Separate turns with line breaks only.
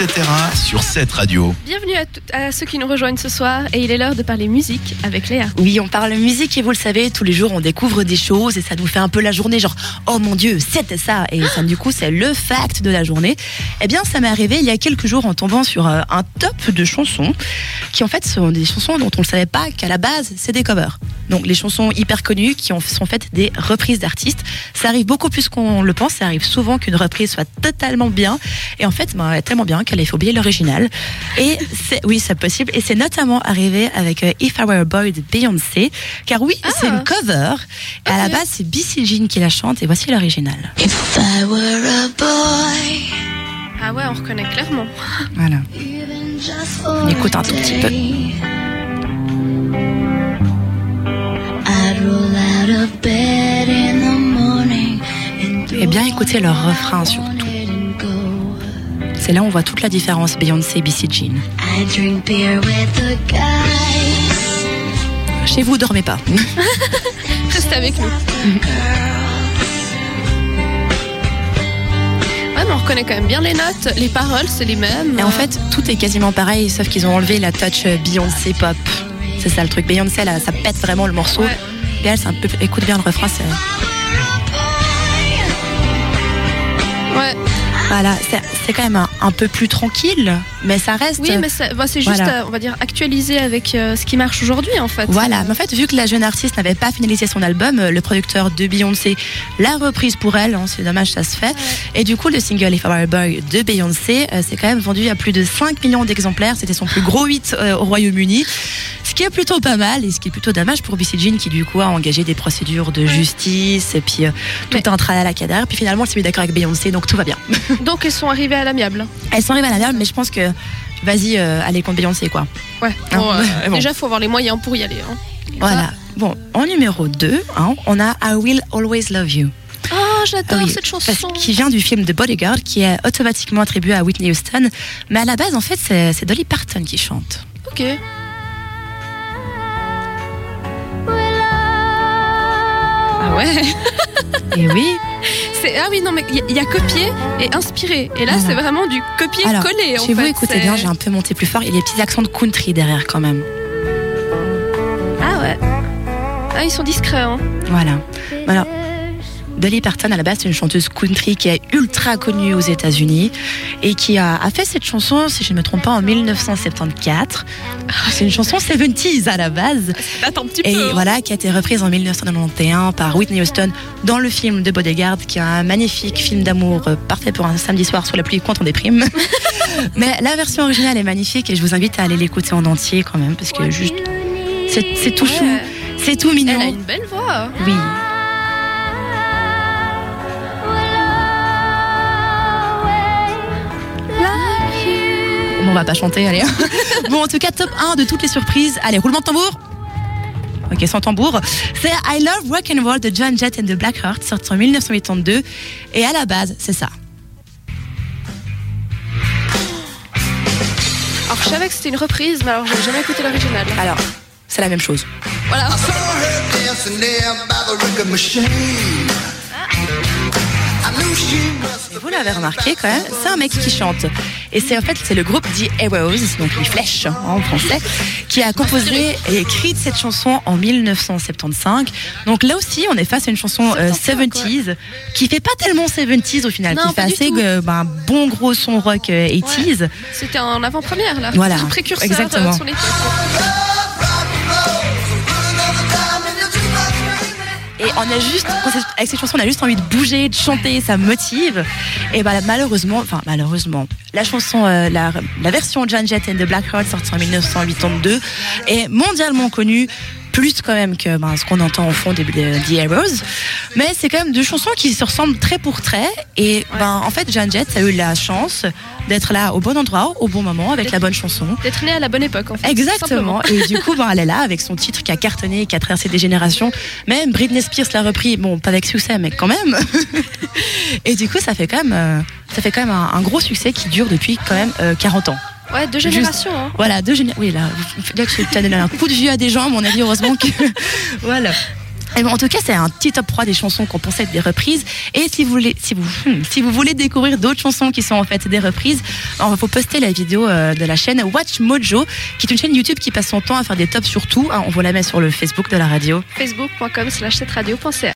etc. sur cette radio.
Bienvenue à, tout- à ceux qui nous rejoignent ce soir et il est l'heure de parler musique avec Léa.
Oui, on parle musique et vous le savez, tous les jours on découvre des choses et ça nous fait un peu la journée, genre oh mon dieu, c'était ça. Et ça, du coup, c'est le fact de la journée. Eh bien, ça m'est arrivé il y a quelques jours en tombant sur euh, un top de chansons qui en fait sont des chansons dont on ne savait pas qu'à la base c'est des covers. Donc les chansons hyper connues qui ont, sont faites des reprises d'artistes. Ça arrive beaucoup plus qu'on le pense. Ça arrive souvent qu'une reprise soit totalement bien et en fait, ben, tellement bien qu'elle ait oublier l'original. Et c'est, oui, c'est possible. Et c'est notamment arrivé avec euh, If I Were a Boy de Beyoncé. Car oui, c'est une cover. Et à la base, c'est Bissy Jean qui la chante et voici l'original.
If I were a boy,
Ah ouais, on reconnaît clairement.
Voilà. On écoute un tout petit peu. Bien écoutez leur refrain surtout. C'est là où on voit toute la différence Beyoncé et Bissy Jean.
I drink beer with the guys.
Chez vous, dormez pas.
Restez avec nous. Ouais, mais on reconnaît quand même bien les notes, les paroles, c'est les mêmes.
Et en fait, tout est quasiment pareil, sauf qu'ils ont enlevé la touch euh, Beyoncé pop. C'est ça le truc. Beyoncé, là, ça pète vraiment le morceau.
Ouais.
Et elle, c'est un peu. Écoute bien le refrain, c'est.
Ouais.
Voilà, c'est quand même un, un peu plus tranquille, mais ça reste.
Oui, mais bah, c'est juste,
Voilà.
euh, on va dire, actualisé avec euh, ce qui marche aujourd'hui en fait.
Voilà, mais en fait, vu que la jeune artiste n'avait pas finalisé son album, euh, le producteur de Beyoncé l'a reprise pour elle. hein, c'est dommage, ça se fait. Et du coup, le single If I Were a Boy de Beyoncé euh, s'est quand même vendu à plus de 5 millions d'exemplaires. C'était son plus gros hit au Royaume-Uni. Ce qui est plutôt pas mal et ce qui est plutôt dommage pour Bissy Jean qui, du coup, a engagé des procédures de justice et puis euh, tout
Mais-
un tralala cadavre. Puis finalement, elle s'est mis d'accord avec Beyoncé, donc tout va bien.
Donc, ils sont arrivés à l'amiable.
Elles sont arrivées à la merde, mais je pense que. Vas-y, euh, allez contre Beyoncé, quoi.
Ouais.
Ah,
Bon, euh,
bon.
Déjà, faut avoir les moyens pour y aller. hein.
Voilà. Bon, en numéro 2, on a I Will Always Love You.
Oh, j'adore
Ah oui,
cette chanson.
Qui vient du film The Bodyguard, qui est automatiquement attribué à Whitney Houston. Mais à la base, en fait, c'est Dolly Parton qui chante.
Ok. Ouais.
Et oui.
C'est ah oui non mais il y, a- copié et inspiré et là c'est vraiment du copier-coller en
chez vous,
fait.
écoutez bien, j'ai un peu monté plus fort. Il y a des petits accents de country derrière quand même.
Ah ouais. Ah ils sont discrets hein.
Voilà. Alors, Dolly Parton, à la base, c'est une chanteuse country qui est ultra connue aux États-Unis et qui a, a fait cette chanson, si je ne me trompe pas, en 1974. C'est une chanson 70s à la base.
Attends un petit
Et
peu. hein.
voilà, qui a été reprise en 1991 par Whitney Houston dans le film The Bodyguard, qui est un magnifique film d'amour euh, parfait pour un samedi soir sous la pluie quand on déprime. Mais la version originale est magnifique et je vous invite à aller l'écouter en entier quand même, parce que juste, c'est tout chou, c'est tout mignon.
Elle a une belle voix.
Oui. On va pas chanter, allez. bon, en tout cas, top 1 de toutes les surprises. Allez, roulement de tambour. Ok, sans tambour. C'est I Love Rock and Roll de John Jett and the Blackhearts, sorti en 1982. Et à la base, c'est ça.
Alors je savais que c'était une reprise mais alors j'ai jamais écouté l'original.
Alors, c'est la même chose.
Voilà.
Et vous l'avez remarqué quand même, c'est un mec qui chante. Et c'est en fait c'est le groupe The Heroes, donc les flèches hein, en français, qui a composé et écrit cette chanson en 1975. Donc là aussi, on est face à une chanson euh, 70s qui fait pas tellement 70s au final,
Non,
qui fait assez euh, ben, un bon gros son rock euh, 80s.
C'était en avant-première là.
Voilà.
Précurseur
Exactement.
euh, de
Et on a juste, avec cette chanson, on a juste envie de bouger, de chanter, ça motive. Et bah, malheureusement, enfin, malheureusement, la chanson, euh, la, version John Jett and the Blackhearts, sortie en 1982, est mondialement connue. Plus quand même que ben, ce qu'on entend au fond des, The Heroes. Mais c'est quand même deux chansons qui se ressemblent trait pour trait. Et ben, en fait, John Jett a eu la chance d'être là au bon endroit, au bon moment, avec la bonne chanson.
D'être né à la bonne époque en fait.
Exactement. Et du coup, ben, elle est là avec son titre qui a cartonné, qui a traversé des générations. Même Britney Spears l'a repris, bon, pas avec succès, mais quand même. Et du coup, ça fait quand même, euh, ça fait quand même un, un gros succès qui dure depuis quand même euh, 40 ans.
Ouais, deux générations. Hein.
Voilà, deux générations. Oui, là, là que je donné un coup de vieux à des gens, à mon avis, heureusement que. voilà. Et bon, en tout cas, c'est un petit top 3 des chansons qu'on pensait être des reprises. Et si vous voulez, si vous, hmm, si vous voulez découvrir d'autres chansons qui sont en fait des reprises, il faut poster la vidéo euh, de la chaîne Watch Mojo, qui est une chaîne YouTube qui passe son temps à faire des tops sur tout. hein. on vous la met sur le Facebook de la radio.
Facebook.com slash 7radio.ca